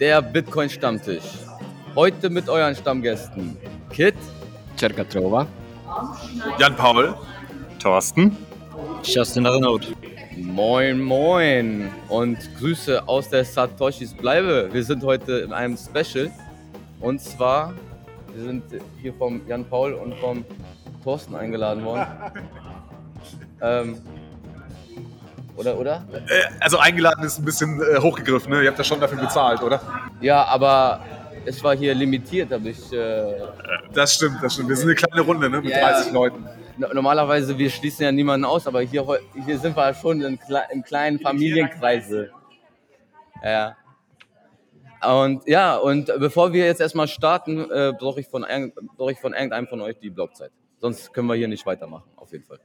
der Bitcoin-Stammtisch. Heute mit euren Stammgästen Kit, Cercatrova, Jan Paul, Thorsten. Justin Renaud. Moin Moin und Grüße aus der Satoshis Bleibe. Wir sind heute in einem Special und zwar, wir sind hier vom Jan Paul und vom Thorsten eingeladen worden. ähm, oder, oder? Äh, also eingeladen ist ein bisschen äh, hochgegriffen, ne? Ihr habt ja schon dafür bezahlt, oder? Ja, aber es war hier limitiert, habe ich. Äh, Das stimmt, das stimmt. Wir sind eine kleine Runde, ne? Mit Ja. 30 Leuten. no- normalerweise, wir schließen ja niemanden aus, aber hier, hier sind wir schon in, kle in kleinen Familienkreise. Ja. Und ja, und bevor wir jetzt erstmal starten, äh, brauche ich, von brauche ich von irgendeinem von euch die Blockzeit. Sonst können wir hier nicht weitermachen, auf jeden Fall.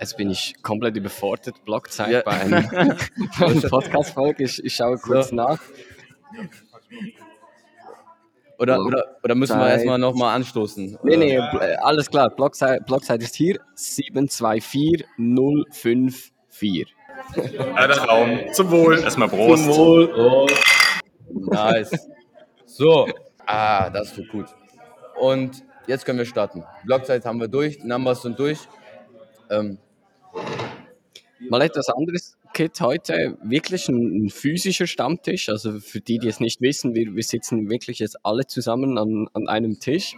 Jetzt bin ich komplett überfordert. Blockzeit Ja. bei einem, Podcast-Folge. Ich, ich schaue kurz So. nach. Oder, Ja. oder, oder müssen wir erstmal nochmal anstoßen? Nee, Oder- nee, äh, alles klar. Blockzeit, Blockzeit ist hier 724054. Ja, dann Raum. Zum Wohl. Erstmal Prost. Zum Wohl. Oh. Nice. So. Ah, das tut gut. Und jetzt können wir starten. Blockzeit haben wir durch, Numbers sind durch. Ähm, Mal etwas anderes, Kit, heute wirklich ein, ein physischer Stammtisch. Also für die, die es nicht wissen, wir, wir sitzen wirklich jetzt alle zusammen an, an einem Tisch.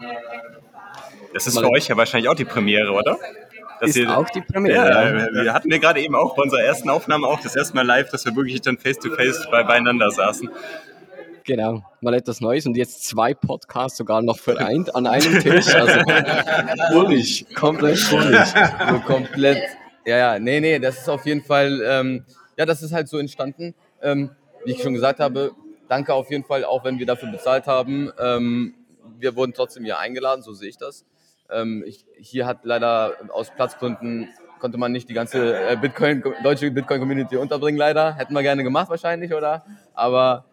Das ist für euch ja wahrscheinlich auch die Premiere, oder? Dass ist ihr- auch die Premiere. ja, wir hatten wir gerade eben auch bei unserer ersten Aufnahme auch das erste Mal live, dass wir wirklich dann face to face bei, beieinander saßen. Genau, mal etwas Neues und jetzt zwei Podcasts sogar noch vereint an einem Tisch. Also bullig, komplett so komplett. Ja, ja, nee, nee, das ist auf jeden Fall, ähm, ja, das ist halt so entstanden. Ähm, wie ich schon gesagt habe, danke auf jeden Fall, auch wenn wir dafür bezahlt haben. Ähm, wir wurden trotzdem hier eingeladen, so sehe ich das. Ähm, ich, hier hat leider aus Platzgründen konnte man nicht die ganze äh, Bitcoin, deutsche Bitcoin-Community unterbringen, leider. Hätten wir gerne gemacht wahrscheinlich, oder? Aber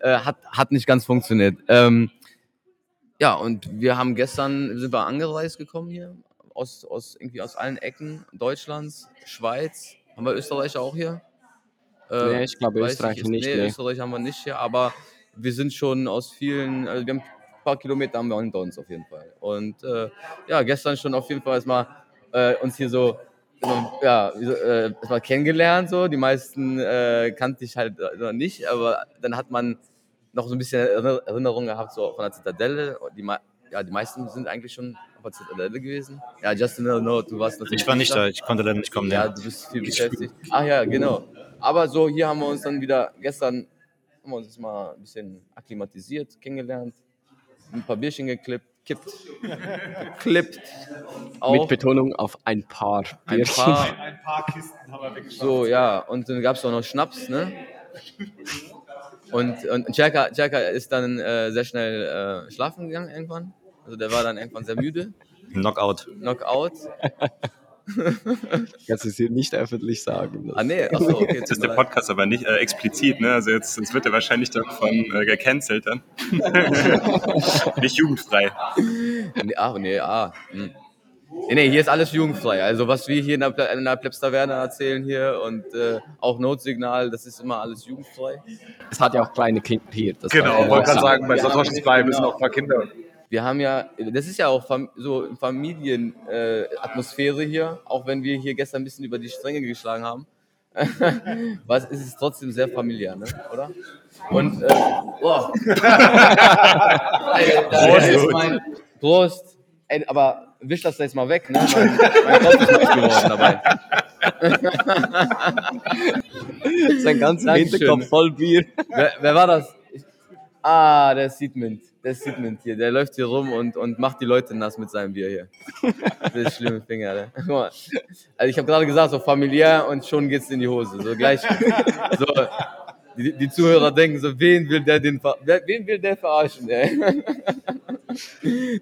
äh, hat, hat nicht ganz funktioniert. Ähm, ja, und wir haben gestern, sind wir angereist gekommen hier, aus, aus, irgendwie aus allen Ecken Deutschlands, Schweiz. Haben wir Österreicher auch hier? Äh, Nee, ich glaube Österreich ist- nicht, Nee, nee. Österreich haben wir nicht hier, aber wir sind schon aus vielen, also wir haben ein paar Kilometer haben wir hinter uns auf jeden Fall. Und äh, ja, gestern schon auf jeden Fall erstmal äh, uns hier so ja, äh, erstmal kennengelernt. So. Die meisten äh, kannte ich halt noch nicht, aber dann hat man noch so ein bisschen Erinner- Erinnerung gehabt so von der Zitadelle. Die, ja, die meisten sind eigentlich schon auf der Zitadelle gewesen. Ja, Justin, no, du warst natürlich Ich war nicht da, ich konnte leider nicht kommen. ja, Ja. du bist viel beschäftigt. Ach ja, genau. Aber so, hier haben wir uns dann wieder, gestern haben wir uns mal ein bisschen akklimatisiert, kennengelernt, ein paar Bierchen geklippt, kippt, geklippt. Mit Auch Betonung auf ein paar ein Bierchen. paar, Ein paar Kisten haben wir weggeschafft. so, ja, und dann gab es auch noch Schnaps, ne? Und, und Cerca, Cerca ist dann äh, sehr schnell äh, schlafen gegangen irgendwann. Also der war dann irgendwann sehr müde. Knockout. Knockout. Kannst du es hier nicht öffentlich sagen. Ah nee, achso, okay. Jetzt ist der Podcast aber nicht äh, explizit, ne? Also jetzt, jetzt wird er wahrscheinlich dann von äh, gecancelt dann. nicht jugendfrei. Nee, ach, nee, ah. Hm. Nee, nee, hier ist alles jugendfrei. Also was wir hier in der, in der Plebstaverne erzählen hier und äh, auch Notsignal, das ist immer alles jugendfrei. Es hat ja auch kleine Kinder hier. Das Genau, man wollte gerade sagen, bei Satoshis Bleiben sind auch ein paar Kinder. Wir haben ja, das ist ja auch so Familienatmosphäre äh, hier, auch wenn wir hier gestern ein bisschen über die Stränge geschlagen haben. Was ist es trotzdem sehr familiär, ne? oder? Und äh, da ist mein Prost. Ey, aber wisch das jetzt mal weg, ne? Mein, mein Kopf ist nass geworden dabei. Sein ganzer. Hinterkopf voll Bier. Wer, wer war das? Ich, ah, der Der Seedmint hier. Der läuft hier rum und, und macht die Leute nass mit seinem Bier hier. Das ist schlimme Finger, ne? Guck mal. Also ich habe gerade gesagt, so familiär und schon geht's in die Hose. So gleich. So, die, die Zuhörer denken so, wen will der den, wen will der verarschen? Ey?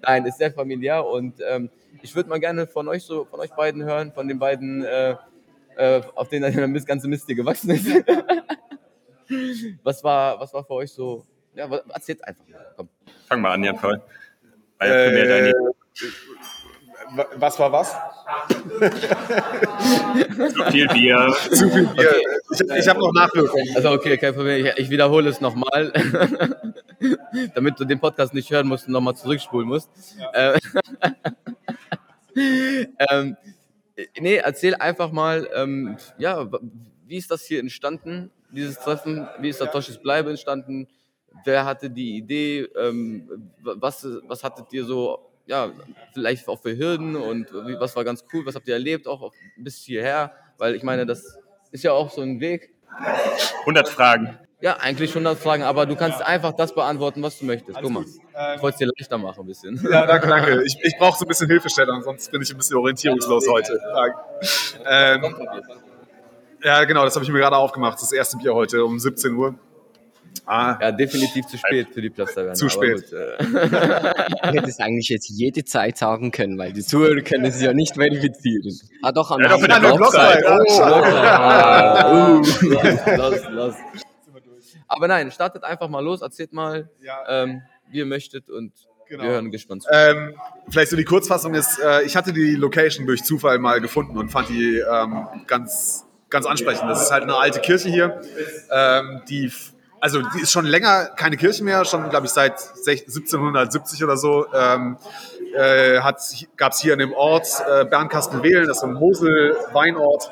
Nein, ist sehr familiär und ähm, ich würde mal gerne von euch so, von euch beiden hören, von den beiden, äh, äh, auf denen das ganze Mist hier gewachsen ist. was war, was war für euch so? Ja, erzählt einfach mal. Komm. Fang mal an, Jan Paul. War ja primär Äh, deine wa- was war was? zu viel Bier. Zu viel Bier. Ich, ich habe noch Nachwirkungen. Also okay, kein Problem. Ich, ich wiederhole es nochmal, damit du den Podcast nicht hören musst und nochmal zurückspulen musst. Äh, ähm, nee, erzähl einfach mal, ähm, ja, wie ist das hier entstanden, dieses Treffen? Wie ist Satoshis Bleibe entstanden? Wer hatte die Idee? Ähm, was, was hattet ihr so, ja, vielleicht auch für Hürden und was war ganz cool? Was habt ihr erlebt, auch bis hierher? Weil ich meine, das ist ja auch so ein Weg. 100 Fragen. Ja, eigentlich 100 Fragen, aber du kannst einfach das beantworten, was du möchtest. Guck mal, ich wollte es dir leichter machen ein bisschen. Ja, danke, danke. Ich, ich brauche so ein bisschen Hilfestellung, sonst bin ich ein bisschen orientierungslos heute. Ähm, ja, genau, das habe ich mir gerade aufgemacht. Das erste Bier heute um 17 Uhr. Ah, Ja, definitiv zu spät für die Platztaverne. Zu spät. gut, äh, Ich hätte es eigentlich jetzt jede Zeit sagen können, weil die Zuhörer können es ja nicht verifizieren. Ah, doch, an Ja, doch, der. Blockzeit. Oh. Ah, uh, los, los. Aber nein, startet einfach mal los, erzählt mal, Ja. ähm, wie ihr möchtet und Genau. wir hören gespannt zu. Ähm, vielleicht so die Kurzfassung ist, äh, ich hatte die Location durch Zufall mal gefunden und fand die ähm, ganz, ganz ansprechend. Das ist halt eine alte Kirche hier, ähm, die, also die ist schon länger keine Kirche mehr, schon glaube ich seit sech- 1770 oder so. Ähm, äh, Gab es hier in dem Ort äh, Bernkastel-Wehlen, das ist so ein Mosel-Weinort,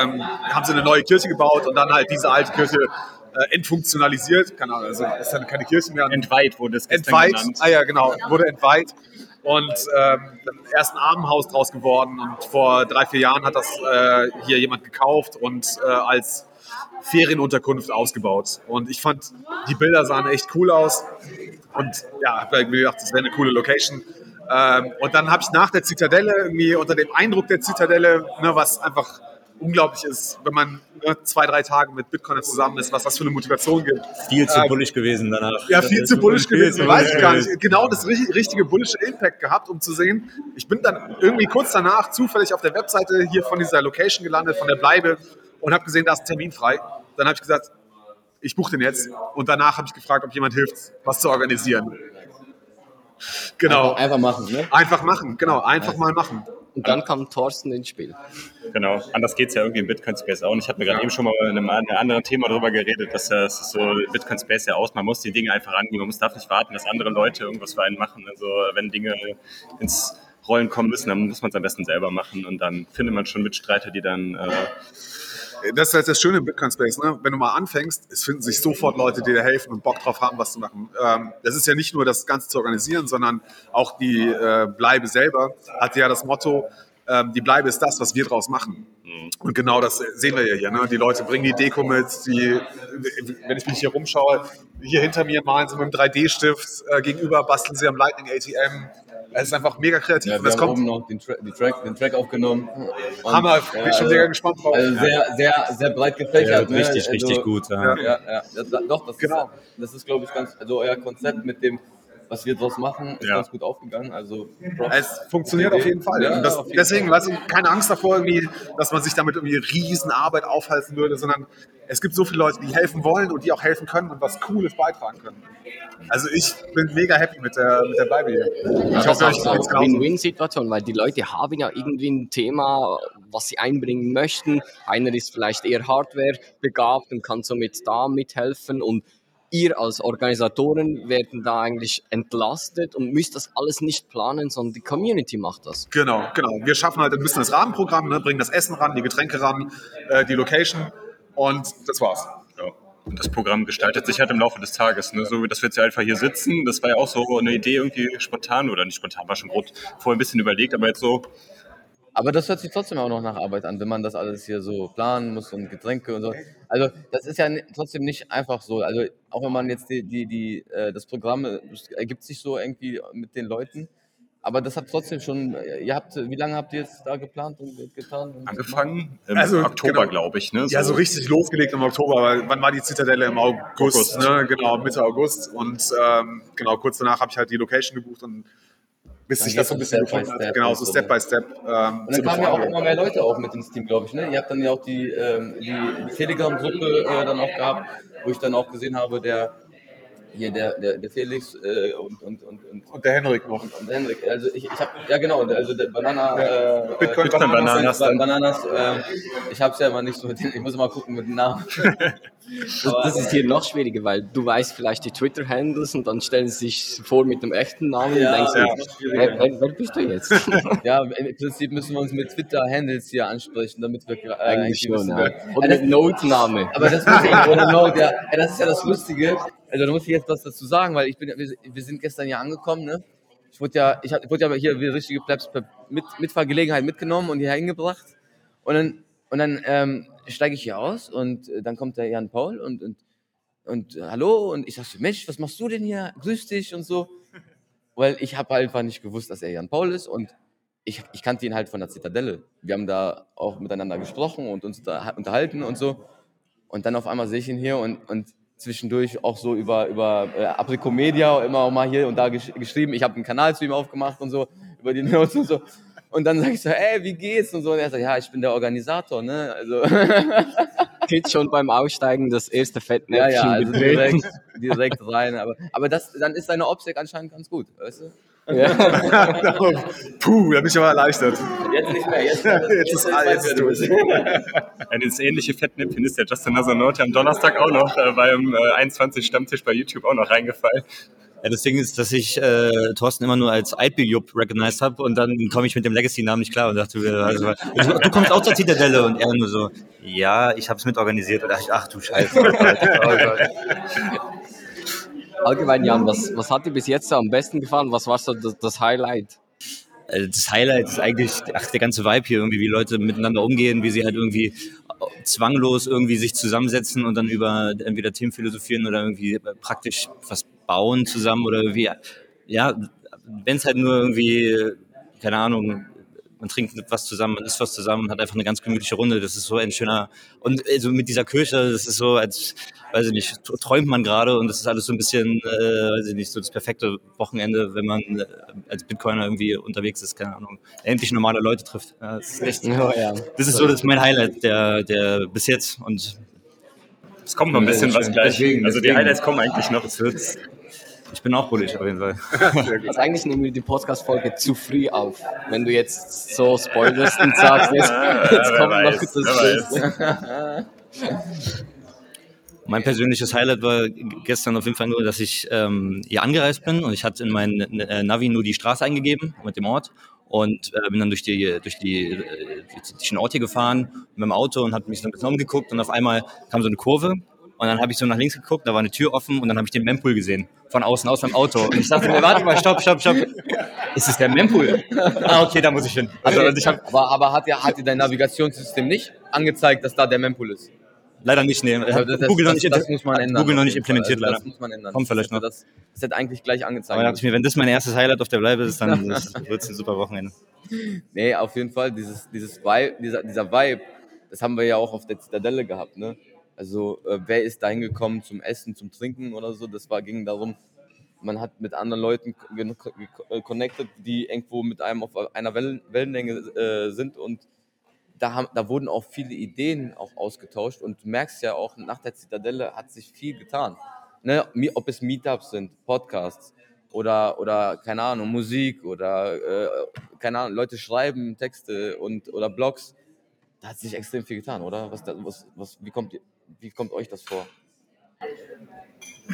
ähm, haben sie eine neue Kirche gebaut und dann halt diese alte Kirche äh, entfunktionalisiert. Keine Ahnung, also ist dann keine Kirche mehr. Entweiht wurde es entweiht. genannt. Ah ja, genau, wurde entweiht. Und ähm, dann erst ein Armenhaus draus geworden. Und vor drei, vier Jahren hat das äh, hier jemand gekauft und äh, als Ferienunterkunft ausgebaut. Und ich fand, die Bilder sahen echt cool aus. Und ja, hab mir gedacht, das wäre eine coole Location. Ähm, und dann habe ich nach der Zitadelle irgendwie unter dem Eindruck der Zitadelle, ne, was einfach unglaublich ist, wenn man ne, zwei, drei Tage mit Bitcoin zusammen ist, was das für eine Motivation gibt. Viel zu Ähm, bullig gewesen danach. Ja, viel zu bullish Viel gewesen, zu weiß ich gar nicht. Genau das ri- richtige bullische Impact gehabt, um zu sehen. Ich bin dann irgendwie kurz danach zufällig auf der Webseite hier von dieser Location gelandet, von der Bleibe und habe gesehen, da ist ein Termin frei. Dann habe ich gesagt, ich buche den jetzt. Und danach habe ich gefragt, ob jemand hilft, was zu organisieren. Genau. Einfach, einfach machen, ne? Einfach machen, genau. Einfach mal machen. Und dann kam Thorsten ins Spiel. Genau, anders geht es ja irgendwie im Bitcoin Space auch. Und ich hatte mir gerade eben schon mal in einem, an- einem anderen Thema darüber geredet, dass das so Bitcoin Space ja aus, man muss die Dinge einfach angehen, man muss darf nicht warten, dass andere Leute irgendwas für einen machen. Also wenn Dinge ins Rollen kommen müssen, dann muss man es am besten selber machen und dann findet man schon Mitstreiter, die dann äh, Das ist halt das Schöne im Bitcoin Space, ne? Wenn du mal anfängst, es finden sich sofort Leute, die dir helfen und Bock drauf haben, was zu machen. Ähm, das ist ja nicht nur das Ganze zu organisieren, sondern auch die äh, Bleibe selber hat ja das Motto, ähm, die Bleibe ist das, was wir draus machen. Und genau das sehen wir ja hier. Ne? Die Leute bringen die Deko mit, die, wenn ich mich hier rumschaue, hier hinter mir malen sie mit einem 3D-Stift, äh, gegenüber basteln sie am Lightning ATM. Es ist einfach mega kreativ. Ja, und wir das haben kommt oben noch den, Tra den, Track, den Track aufgenommen. Und, Hammer, bin ich schon mega gespannt drauf. Also sehr, sehr, sehr breit gefächert. Ja, ne? richtig, also, richtig gut. Ja. Ja, ja, das, doch, das Genau. ist, das ist glaube ich, ganz, also euer Konzept mit dem, was wir draus machen, ist Ja. ganz gut aufgegangen. Also, Props. Es funktioniert auf jeden Fall. Ja, das, auf jeden deswegen, Fall. du, keine Angst davor, irgendwie, dass man sich damit irgendwie Riesenarbeit aufhalten würde, sondern es gibt so viele Leute, die helfen wollen und die auch helfen können und was Cooles beitragen können. Also ich bin mega happy mit der, mit der Bleibe hier. Ich Das hoffe, euch ist geht's eine. Win-Win-Situation, weil die Leute haben ja irgendwie ein Thema, was sie einbringen möchten. Einer ist vielleicht eher Hardware begabt und kann somit da mithelfen und ihr als Organisatoren werden da eigentlich entlastet und müsst das alles nicht planen, sondern die Community macht das. Genau, genau. Wir schaffen halt ein bisschen das Rahmenprogramm, ne, bringen das Essen ran, die Getränke ran, äh, die Location und das war's. Ja. Und das Programm gestaltet sich halt im Laufe des Tages. Ne? So, dass wir jetzt hier einfach hier sitzen, das war ja auch so eine Idee irgendwie spontan oder nicht spontan, war schon gut vorher ein bisschen überlegt, aber jetzt so, Aber das hört sich trotzdem auch noch nach Arbeit an, wenn man das alles hier so planen muss und Getränke und so. Also das ist ja trotzdem nicht einfach so. Also auch wenn man jetzt die, die, die, äh, das Programm äh, das ergibt sich so irgendwie mit den Leuten. aber das hat trotzdem schon, äh, ihr habt, wie lange habt ihr jetzt da geplant und getan? Und Angefangen im Also, Oktober, genau. glaube ich. Ne? Ja, so richtig losgelegt im Oktober. aber Wann war die Zitadelle? Im August, August. Ne? genau, Mitte August. Und ähm, genau, kurz danach habe ich halt die Location gebucht und bis sich das so ein bisschen gefunden hat. Step Genau, so. Step by Step. Ähm, Und dann kamen ja auch immer mehr Leute auch mit ins Team, glaube ich. Ne? Ihr habt dann ja auch die, ähm, die, die Telegram-Gruppe äh, dann auch gehabt, wo ich dann auch gesehen habe, der hier der, der, der Felix äh, und, und, und, und, Und der Henrik noch. und der Henrik. Also ich, ich habe ja genau, also der Banana äh, Bitcoin äh, Bananas Ba- dann. Bananas. Äh, ich habe es ja immer nicht so mit den, ich muss mal gucken mit den Namen. Das, das ist hier noch schwieriger, weil du weißt vielleicht die Twitter-Handles und dann stellen sie sich vor mit dem echten Namen Ja, und denkst ja. wer, wer, wer bist du jetzt? Ja, im Prinzip müssen wir uns mit Twitter-Handles hier ansprechen, damit wir äh, Eigentlich schon, ja. Oder das- mit Notename. Aber das muss ich, oder Note, ja. ja, das ist ja das Lustige. Also da muss ich jetzt was dazu sagen, weil ich bin, wir, wir sind gestern ja angekommen, ne? Ich wurde ja, ich ich wurde ja hier wie richtige Plebs mit Mitfahrgelegenheit mitgenommen und hierher hingebracht. Und dann, und dann ähm, steige ich hier aus und äh, dann kommt der Jan Paul und, und, und äh, hallo und ich sag so, Mensch, was machst du denn hier? Grüß dich und so. Weil ich habe einfach nicht gewusst, dass er Jan Paul ist und ich, ich kannte ihn halt von der Zitadelle. Wir haben da auch miteinander gesprochen und uns da unterhalten und so. Und dann auf einmal sehe ich ihn hier und, und zwischendurch auch so über, über äh, Apricomedia immer auch mal hier und da gesch geschrieben. Ich habe einen Kanal zu ihm aufgemacht und so, über die Notes und so. Und dann sage ich so, ey, wie geht's? Und so. Und er sagt, ja, ich bin der Organisator, ne? Also, Jetzt schon beim Aussteigen das erste ja, Fettnäpfchen ja, also betreten. direkt, direkt rein. Aber, aber das, dann ist seine Optik anscheinend ganz gut, weißt du? Ja. Puh, da bin ich aber erleichtert. Jetzt nicht mehr, jetzt, Jetzt ist alles durch. Ein ins ähnliche Fettnäpfchen ist der Justin Nasanote am Donnerstag auch noch äh, beim äh, 21 Stammtisch bei YouTube auch noch reingefallen. Ja, das Ding ist, dass ich äh, Thorsten immer nur als Alpi-Jupp recognized habe und dann komme ich mit dem Legacy-Namen nicht klar und dachte, mir, also, du, du kommst auch zur Zitadelle und er nur so, ja, ich habe es mitorganisiert und dachte ich, ach du Scheiße. Oh Gott. Allgemein, Jan, was, was hat dir bis jetzt am besten gefallen? Was war so das, das Highlight? Also das Highlight ist eigentlich ach, der ganze Vibe hier, irgendwie, wie Leute miteinander umgehen, wie sie halt irgendwie zwanglos irgendwie sich zusammensetzen und dann über entweder Themen philosophieren oder irgendwie praktisch was bauen zusammen oder irgendwie, ja, wenn es halt nur irgendwie, keine Ahnung, man trinkt was zusammen, man isst was zusammen und hat einfach eine ganz gemütliche Runde. Das ist so ein schöner, und also mit dieser Kirche, das ist so, als, weiß ich nicht, träumt man gerade und das ist alles so ein bisschen, äh, weiß ich nicht, so das perfekte Wochenende, wenn man äh, als Bitcoiner irgendwie unterwegs ist, keine Ahnung, endlich normale Leute trifft. Ja, das ist echt, Ja, ja. das ist so, das ist mein Highlight, der, der bis jetzt und Es kommt noch ein bisschen was gleich. Deswegen, also die deswegen. Highlights kommen eigentlich noch. es wird, ich bin auch bullish auf jeden Fall. Also eigentlich nehmen wir die Podcast-Folge zu früh auf. Wenn du jetzt so spoilerst und sagst, jetzt, jetzt kommt noch das Schönste. Mein persönliches Highlight war gestern auf jeden Fall nur, dass ich ähm, hier angereist bin und ich hatte in meinen äh, Navi nur die Straße eingegeben mit dem Ort und äh, bin dann durch die durch die äh, durch den Ort hier gefahren mit dem Auto und habe mich so ein bisschen umgeguckt und auf einmal kam so eine Kurve und dann habe ich so nach links geguckt, da war eine Tür offen und dann habe ich den Mempool gesehen von außen aus meinem Auto und ich dachte mir, warte mal, stopp, stopp, stopp, ist es der Mempool? Ah, okay, da muss ich hin. Also, also ich habe aber, aber hat dir, hat dir dein Navigationssystem nicht angezeigt, dass da der Mempool ist? leider nicht, nee, Also das, Google noch nicht, das muss man ändern. Google noch nicht implementiert also leider. Das muss man ändern. Kommt vielleicht noch. Das, das hätte eigentlich gleich angezeigt. Aber da dachte ich mir, wenn das mein erstes Highlight auf der Bleibe ist, dann wird es ein super Wochenende. Nee, auf jeden Fall, dieses, dieses Vibe, dieser, dieser Vibe, das haben wir ja auch auf der Zitadelle gehabt, ne? Also, äh, wer ist da hingekommen zum Essen, zum Trinken oder so? Das war, ging darum, man hat mit anderen Leuten ge- connected, die irgendwo mit einem auf einer Wellen, Wellenlänge äh, sind und da, haben, da wurden auch viele Ideen auch ausgetauscht und du merkst ja auch, nach der Zitadelle hat sich viel getan. Ne? Ob es Meetups sind, Podcasts oder, oder keine Ahnung, Musik oder äh, keine Ahnung, Leute schreiben Texte und oder Blogs. Da hat sich extrem viel getan, oder? Was, was, was, wie, kommt, ihr- wie kommt euch das vor?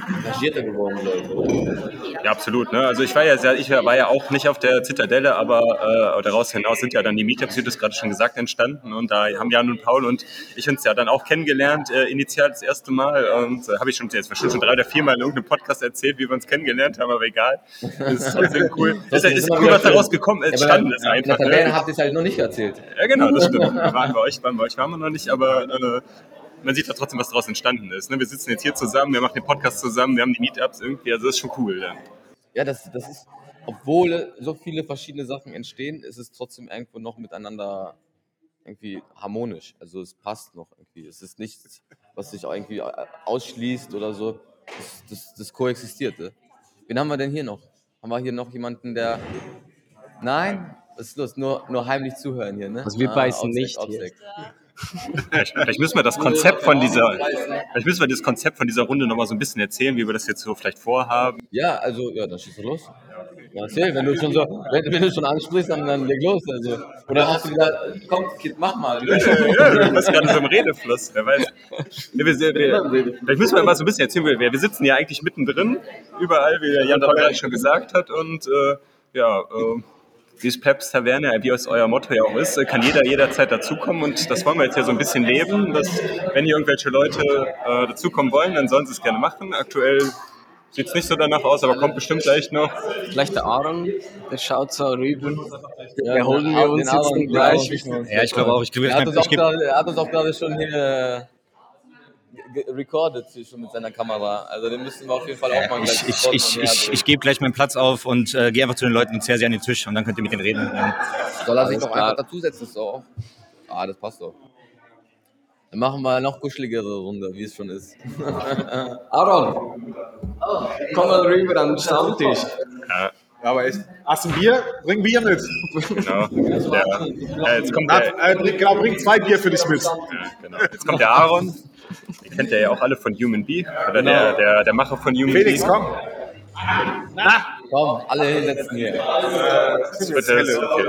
Engagierter geworden, Leute? Ja, absolut. Ne? Also ich war ja sehr, ich war ja auch nicht auf der Zitadelle, aber äh, daraus hinaus sind ja dann die Meetups, wie du es gerade schon gesagt, entstanden. Und da haben Jan und Paul und ich uns ja dann auch kennengelernt, äh, initial das erste Mal. Und äh, habe ich schon jetzt bestimmt schon drei oder vier Mal in irgendeinem Podcast erzählt, wie wir uns kennengelernt haben, aber egal. Das ist trotzdem cool. Das ist, ist cool, was daraus gekommen ist. Entstanden ist einfach. Tabelle Ne? habt ihr es halt noch nicht erzählt. Ja, genau, das stimmt. Wir waren bei euch, waren bei euch waren wir noch nicht, aber äh, man sieht ja trotzdem, was daraus entstanden ist. Ne? Wir sitzen jetzt hier zusammen, wir machen den Podcast zusammen, wir haben die Meetups irgendwie, also das ist schon cool. Ja. Ja, das, das ist, obwohl so viele verschiedene Sachen entstehen, ist es trotzdem irgendwo noch miteinander irgendwie harmonisch. Also es passt noch irgendwie. Es ist nichts, was sich irgendwie ausschließt oder so. Das, das, das koexistiert. Ne? Wen haben wir denn hier noch? Haben wir hier noch jemanden, der. Nein? Was ist los? Nur, nur heimlich zuhören hier, ne? Also wir beißen nicht Outsec. Vielleicht, müssen wir das Konzept von dieser, vielleicht müssen wir das Konzept von dieser Runde nochmal so ein bisschen erzählen, wie wir das jetzt so vielleicht vorhaben. Ja, also, ja, dann schießt du los. Ja, erzähl, wenn du schon so, wenn, wenn du schon ansprichst, dann, dann leg los. Also. Oder hast du gesagt, komm, Kind, mach mal. Ja, du bist gerade so im Redefluss, wer weiß. Ja, wir, wir, vielleicht müssen wir mal so ein bisschen erzählen, wir, wir sitzen ja eigentlich mittendrin, überall, wie der Jan gerade schon gesagt hat. Und äh, ja, äh, wie es Peps Taverne, wie es euer Motto ja auch ist, kann jeder jederzeit dazukommen. Und das wollen wir jetzt hier so ein bisschen leben, dass wenn hier irgendwelche Leute äh, dazukommen wollen, dann sollen sie es gerne machen. Aktuell sieht es nicht so danach aus, aber kommt bestimmt gleich noch. Vielleicht der Aaron, der schaut so rüber. Ja, der holen wir uns jetzt Aaron- gleich. Ja, ich glaube auch. Ich, Er hat auch ich, geb- gerade- er hat uns auch gerade schon hier äh, recorded hier schon mit seiner Kamera. Also den müssen wir auf jeden Fall auch mal ich, gleich ich, ich, ich, ich gebe gleich meinen Platz auf und äh, gehe einfach zu den Leuten und zerre sie an den Tisch und dann könnt ihr mit denen reden. Soll er sich klar. einfach dazusetzen, ist doch auch. Ah, das passt doch. Dann machen wir eine noch kuscheligere Runde, wie es schon ist. Aaron, komm mal rüber an den Stammtisch. Ja, aber echt. Hast du ein Bier? Bring Bier mit. genau. Der, äh, jetzt kommt Na, der, äh, bring, genau, bring zwei Bier für dich mit. Ja, genau. Jetzt kommt der Aaron. Ihr kennt ja auch alle von Human Bee. Oder der, der, der Macher von Human Felix, Bee. komm. Komm, alle hinsetzen hier. Das wird das, okay.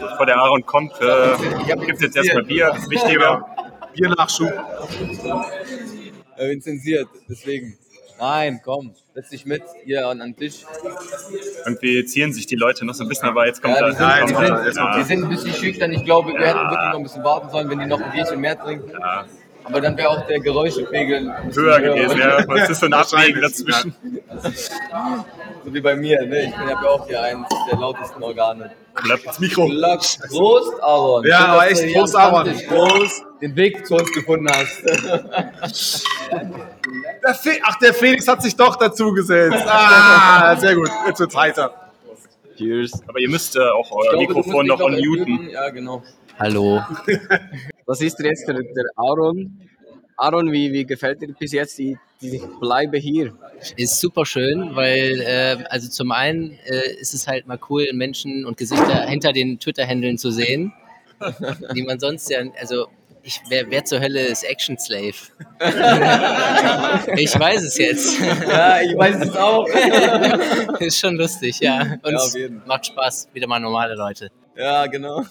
Bevor der Aaron kommt, äh, gibt es jetzt erstmal Bier. Das ist wichtiger. Biernachschub. Äh, bin zensiert, deswegen. Nein, komm, setz dich mit hier an den Tisch. Irgendwie ziehen sich die Leute noch so ein bisschen, aber jetzt kommt Ja, die, da. sind, die, kommt sind, die sind ein bisschen schüchtern. Ich glaube, wir hätten wirklich noch ein bisschen warten sollen, wenn die noch ein Bierchen mehr trinken. Ja. Aber dann wäre auch der Geräuschepegel bisschen höher gewesen, ja. Es ist so ein Abwägen dazwischen. So wie bei mir, ne? Ich bin ja auch hier eins der lautesten Organe. Klapp. Das Mikro. Prost, Aaron. Ja, Schön, aber echt, Prost, Aaron. Prost, den Weg zu uns gefunden hast. Der Fe Ach, der Felix hat sich doch dazugesetzt. Ah, sehr gut. Jetzt wird's heiter. Cheers. Aber ihr müsst äh, auch euer glaube, Mikrofon noch unmuten. Ja, genau. Hallo. Was ist jetzt der, der Aaron? Aaron, wie, wie gefällt dir bis jetzt die, die Bleibe hier? Ist super schön, weil äh, also zum einen äh, ist es halt mal cool, Menschen und Gesichter hinter den Twitter-Händeln zu sehen, die man sonst ja, also ich, wer, wer zur Hölle ist Action Slave? ich weiß es jetzt. Ja, ich weiß es auch. ist schon lustig, ja. Und Ja, macht Spaß, wieder mal normale Leute. Ja, genau.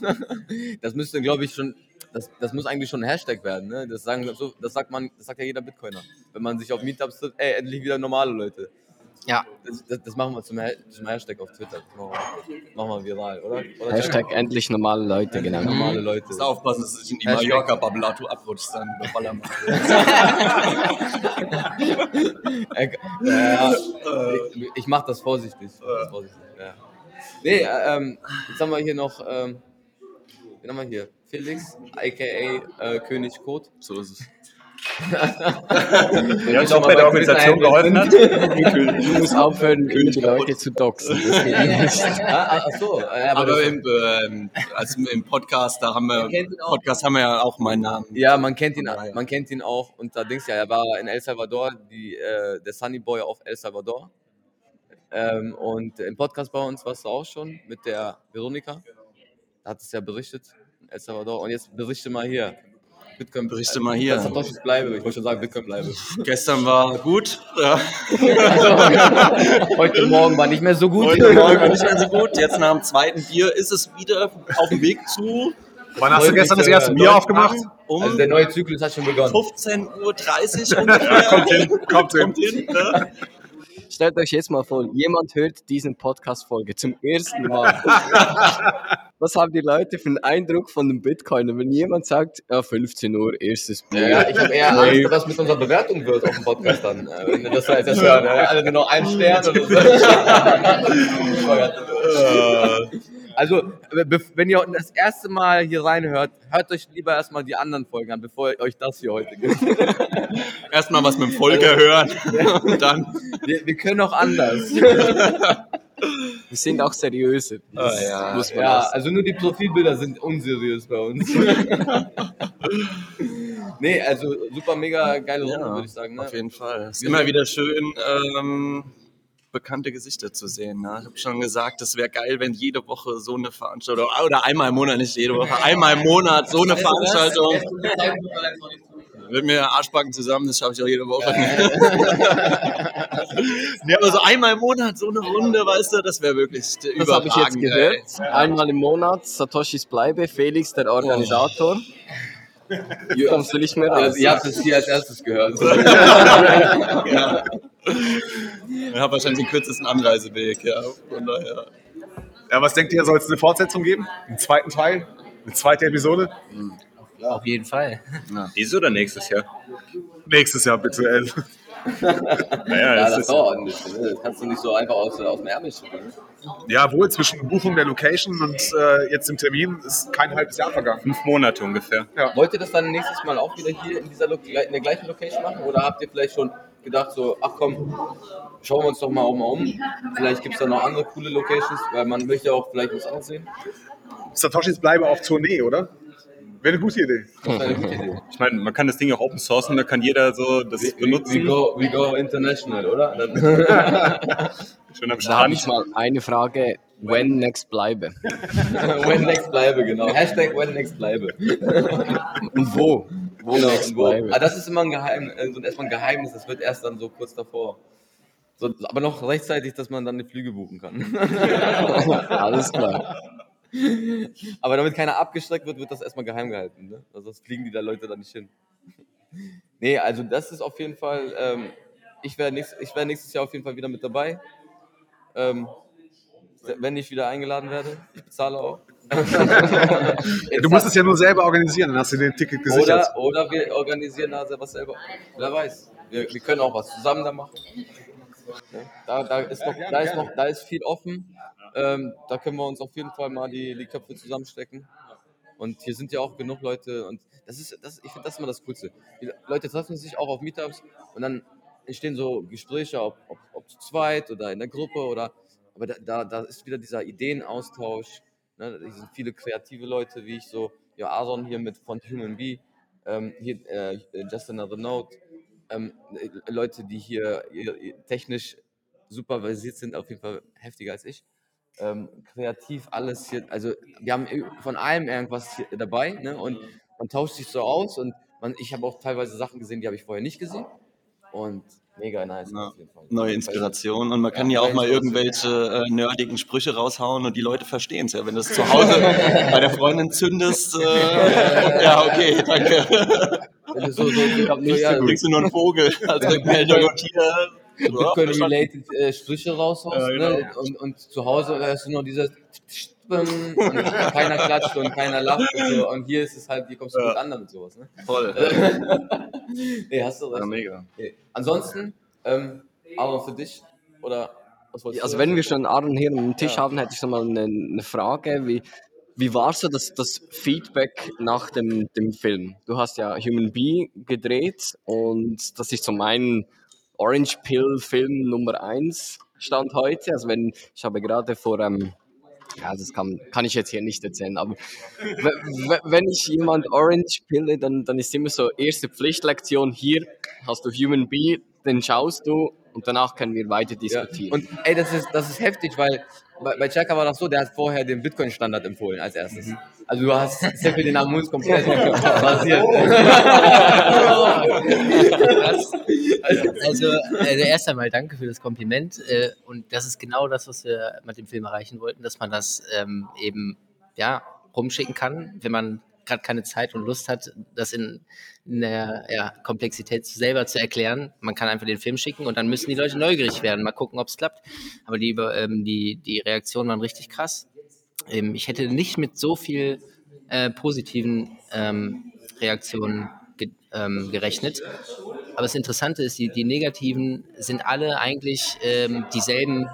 Das müsste, glaube ich, schon, das, das muss eigentlich schon ein Hashtag werden, ne? Das sagen das sagt man, das sagt ja jeder Bitcoiner. Wenn man sich auf Meetups trifft, ey, endlich wieder normale Leute. Ja. Das, das, das machen wir zum, zum Hashtag auf Twitter. Machen wir, machen wir viral, oder? oder Hashtag endlich normale Leute, genau. normale Leute. Muss aufpassen, dass du nicht in die Mallorca-Bubble abrutschst, dann über Ballermann. Ja, ich, ich mach das vorsichtig. Ich mach das vorsichtig ja. Nee, äh, ähm, jetzt haben wir hier noch, ähm, wen haben wir hier? Felix, aka äh, König Kot. So ist es. Der uns auch bei der Organisation geholfen hat. Du musst aufhören, die Leute zu doxen. Das geht nicht. Ah, ah, ach so, ja, aber, Aber im, ähm, also im Podcast, da haben wir. Podcast haben wir ja auch meinen Namen. ja, man kennt ihn, man kennt ihn auch unter Dings, ja, er war in El Salvador, die, äh, der Sunny Boy auf El Salvador. Ähm, und im Podcast bei uns warst du auch schon mit der Veronika. Da hat es ja berichtet, El Salvador. Und jetzt berichte mal hier. Bitcoin, Berichte mal hier. Das Satoshis bleibe. Ich wollte schon sagen, Bitcoin bleibe. Gestern war gut. Ja. Heute Morgen war nicht mehr so gut. Heute Morgen war nicht mehr so gut. Jetzt nach dem zweiten Bier ist es wieder auf dem Weg zu. Wann hast du gestern das erste Bier aufgemacht? Um Also der neue Zyklus hat schon begonnen. 15.30 Uhr ungefähr. Kommt hin, kommt hin. Kommt hin ne? Stellt euch jetzt mal vor, jemand hört diesen Podcast-Folge zum ersten Mal. Was haben die Leute für einen Eindruck von dem Bitcoin? Und wenn jemand sagt, ja, 15 Uhr, erstes Bier. Ja, ich habe eher Angst, was mit unserer Bewertung wird auf dem Podcast dann. äh, Wenn wir das das hören. Alle nur noch einen Stern oder so. Also, wenn ihr das erste Mal hier reinhört, hört euch lieber erstmal die anderen Folgen an, bevor ihr euch das hier heute gibt. Erstmal was mit dem Volker hören und dann. Wir, wir können auch anders. Wir sind auch seriöse. Das ja. muss man Ja, also nur die Profilbilder sind unseriös bei uns. nee, also super mega geile Runde, Ja, würde ich sagen. Ne? Auf jeden Fall. Es ist immer wieder schön, ähm, bekannte Gesichter zu sehen. Ne? Ich habe schon gesagt, es wäre geil, wenn jede Woche so eine Veranstaltung, oder einmal im Monat, nicht jede Woche, einmal im Monat so eine Veranstaltung. Mit mir Arschbacken zusammen, das schaffe ich auch jede Woche. ja, aber so einmal im Monat so eine Runde, weißt du, das wäre wirklich Das habe ich jetzt gehört. ey. Einmal im Monat, Satoshis Bleibe, Felix, der Organisator. Kommst du nicht mehr raus? Ihr habt es hier als erstes gehört. ja. Ich habe wahrscheinlich den kürzesten Anreiseweg, ja. Von daher. Ja, was denkt ihr, soll es eine Fortsetzung geben? Einen zweiten Teil? Eine zweite Episode? Auf jeden Fall. Dieses oder nächstes Jahr? Nächstes Jahr bitte. Naja, Ja, das dauert ein bisschen. Ne? Das kannst du nicht so einfach aus, aus dem Ärmel schütteln. Ne? Ja, wohl zwischen Buchung der Location und äh, jetzt dem Termin ist kein halbes Jahr vergangen. fünf Monate ungefähr. Wollt ihr das dann nächstes Mal auch wieder hier in, dieser Lo in der gleichen Location machen? Oder habt ihr vielleicht schon gedacht, so, ach komm, schauen wir uns doch mal auch mal um. Vielleicht gibt es da noch andere coole Locations, weil man möchte auch vielleicht was anderes sehen. Satoshis bleibe auf Tournee, oder? Wäre eine gute Idee. Das ist eine gute Idee. Ich meine, man kann das Ding auch open sourcen, da kann jeder so das We, benutzen. go, we go international, oder? Schön am Da habe ich mal eine Frage. When next Bleibe? when next bleibe, genau. Hashtag when next bleibe. Und wo? Wo Genau, next wo, Bleibe? ah, das ist immer ein, Geheim, äh, so erstmal ein Geheimnis, das wird erst dann so kurz davor. So, aber noch rechtzeitig, dass man dann die Flüge buchen kann. Alles klar. Aber damit keiner abgestreckt wird, wird das erstmal geheim gehalten. Ne? Also sonst fliegen die da Leute da nicht hin. Nee, also das ist auf jeden Fall, ähm, ich wäre nächst, ich wär nächstes Jahr auf jeden Fall wieder mit dabei. Ähm, wenn ich wieder eingeladen werde, ich bezahle auch. Du musst es ja nur selber organisieren, dann hast du den Ticket gesichert. Oder, oder wir organisieren da was selber. Wer weiß. Wir, wir können auch was zusammen da machen. Ne? Da, da, ist noch, da, ist noch, da ist viel offen. Ähm, da können wir uns auf jeden Fall mal die, die Köpfe zusammenstecken. Und hier sind ja auch genug Leute. Und das ist, das, ich finde das immer das Coolste. Die Leute treffen sich auch auf Meetups und dann entstehen so Gespräche, ob, ob, ob zu zweit oder in der Gruppe oder. Aber da, da, da ist wieder dieser Ideenaustausch. Ne? Hier sind viele kreative Leute, wie ich so, ja, Aaron hier mit von Human Bee, ähm, hier äh, Just Another Note, ähm, äh, Leute, die hier technisch super versiert sind, auf jeden Fall heftiger als ich. Ähm, kreativ alles hier, also wir haben von allem irgendwas hier dabei ne? und man tauscht sich so aus und man, ich habe auch teilweise Sachen gesehen, die habe ich vorher nicht gesehen und mega nice Ja. auf jeden Fall. Neue Inspiration. Und man kann ja, Ja, auch mal irgendwelche äh, nerdigen Sprüche raushauen und die Leute verstehen es ja. Wenn du es zu Hause bei der Freundin zündest, äh, ja, okay, danke. Wenn du so, so, so, so, ja, kriegst du nur einen Vogel als Rückmeldung und hier. Bitcoin-related äh, Sprüche raushaust Ja, genau. ne? und, und zu Hause hörst du nur dieses und keiner klatscht und keiner lacht und, so. und hier ist es halt, hier kommst du Ja. gut an damit sowas. Ne? Voll. nee, hast du recht. Ja, mega. Okay. Ansonsten, ähm, Aaron, für dich oder was wolltest Also du wenn wir schon Aaron hier am Tisch Ja. haben, hätte ich noch mal eine, eine Frage. Wie, wie war so das, das Feedback nach dem, dem Film? Du hast ja Human Bee gedreht und das ist so mein Orange Pill Film Nummer 1 Stand heute. Also wenn, ich habe gerade vor, ähm, ja, das kann, kann ich jetzt hier nicht erzählen, aber wenn ich jemand Orange pille, dann, dann ist immer so erste Pflichtlektion, hier hast du Human Bee, den schaust du und danach können wir weiter Ja. diskutieren. Und ey, das ist, das ist heftig, weil bei, bei Chaka war das so, der hat vorher den Bitcoin-Standard empfohlen als erstes. Also du hast sehr viel den Amus komplett rasiert. Also, also erst einmal danke für das Kompliment. Äh, und das ist genau das, was wir mit dem Film erreichen wollten, dass man das ähm, eben ja, rumschicken kann, wenn man gerade keine Zeit und Lust hat, das in, in der ja, Komplexität selber zu erklären. Man kann einfach den Film schicken und dann müssen die Leute neugierig werden, mal gucken, ob es klappt. Aber die, ähm, die, die Reaktionen waren richtig krass. Ähm, ich hätte nicht mit so viel äh, positiven ähm, Reaktionen ge ähm, gerechnet. Aber das Interessante ist, die, die negativen sind alle eigentlich ähm, dieselben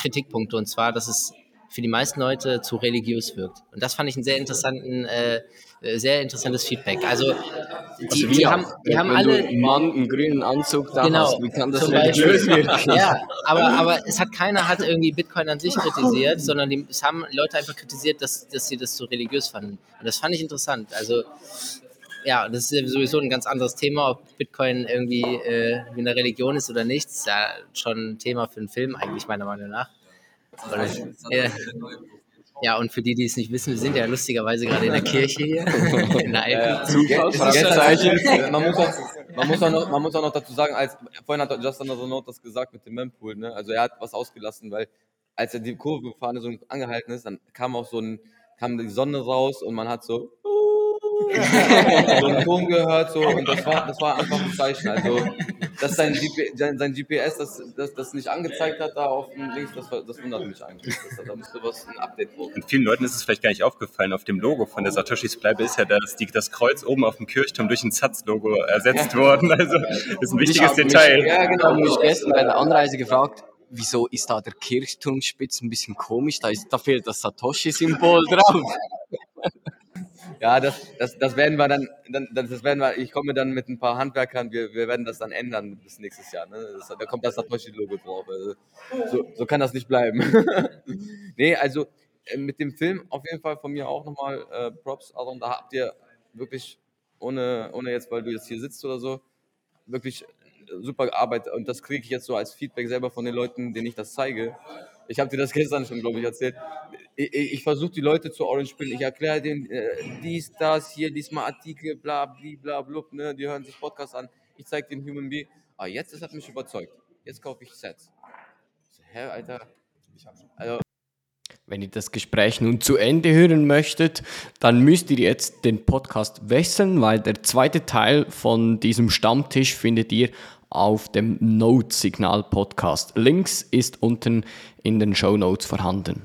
Kritikpunkte. Und zwar, dass es für die meisten Leute zu religiös wirkt. Und das fand ich einen sehr interessanten, äh, äh sehr interessantes Feedback. Also die, Also die haben, die wenn haben du alle einen Mann einen grünen Anzug da genau, hast, wie kann das religiös wirken? Ja, aber, aber es hat keiner hat irgendwie Bitcoin an sich kritisiert, sondern die, es haben Leute einfach kritisiert, dass, dass sie das so religiös fanden. Und das fand ich interessant. Also ja, das ist sowieso ein ganz anderes Thema, ob Bitcoin irgendwie äh, wie eine Religion ist oder nicht. Das ist ja schon ein Thema für einen Film eigentlich, meiner Meinung nach. Oder, ja. ja, und für die, die es nicht wissen, wir sind ja lustigerweise gerade in der Kirche hier. in der Ja, ja. Man, muss auch, man, muss auch noch, man muss auch noch dazu sagen, als, vorhin hat Justin also noch das gesagt mit dem Mempool, ne? also er hat was ausgelassen, weil als er die Kurve gefahren ist und angehalten ist, dann kam auch so ein, kam die Sonne raus und man hat so so einen Ton gehört so und das war, das war einfach ein Zeichen. Also, dass sein, GP, sein, sein GPS das, das, das nicht angezeigt hat da auf dem Links, das, das wundert mich eigentlich. Das, da müsste was ein Update brauchen. Und vielen Leuten ist es vielleicht gar nicht aufgefallen, auf dem Logo von der Satoshis Bleibe ist ja das, die, das Kreuz oben auf dem Kirchturm durch ein Satz-Logo ersetzt worden. Also ist ein wichtiges ich hab Detail. Mich, ja, genau. Ich habe mich gestern bei der Anreise gefragt, wieso ist da der Kirchturmspitz ein bisschen komisch? Da, ist, da fehlt das Satoshi-Symbol drauf. Ja, das, das, das werden wir dann, dann, das werden wir, ich komme dann mit ein paar Handwerkern, wir, wir werden das dann ändern bis nächstes Jahr. Ne? Das, da kommt das Satoshi-Logo drauf. Also, so, so kann das nicht bleiben. nee, also äh, mit dem Film auf jeden Fall von mir auch nochmal äh, Props. Also da habt ihr wirklich, ohne, ohne jetzt, weil du jetzt hier sitzt oder so, wirklich super Arbeit. Und das kriege ich jetzt so als Feedback selber von den Leuten, denen ich das zeige. Ich habe dir das gestern schon, glaube ich, erzählt. Ich, ich, ich versuche die Leute zu Orange Pillen. Ich erkläre denen äh, dies, das, hier, diesmal Artikel, bla, bli, bla, blub, ne? Die hören sich Podcasts an. Ich zeige den Human Bee. Ah, jetzt, das hat mich überzeugt. Jetzt kaufe ich Sets. Hä, Alter? Also, Wenn ihr das Gespräch nun zu Ende hören möchtet, dann müsst ihr jetzt den Podcast wechseln, weil der zweite Teil von diesem Stammtisch findet ihr auf dem Note Signal Podcast. Links ist unten in den Show Notes vorhanden.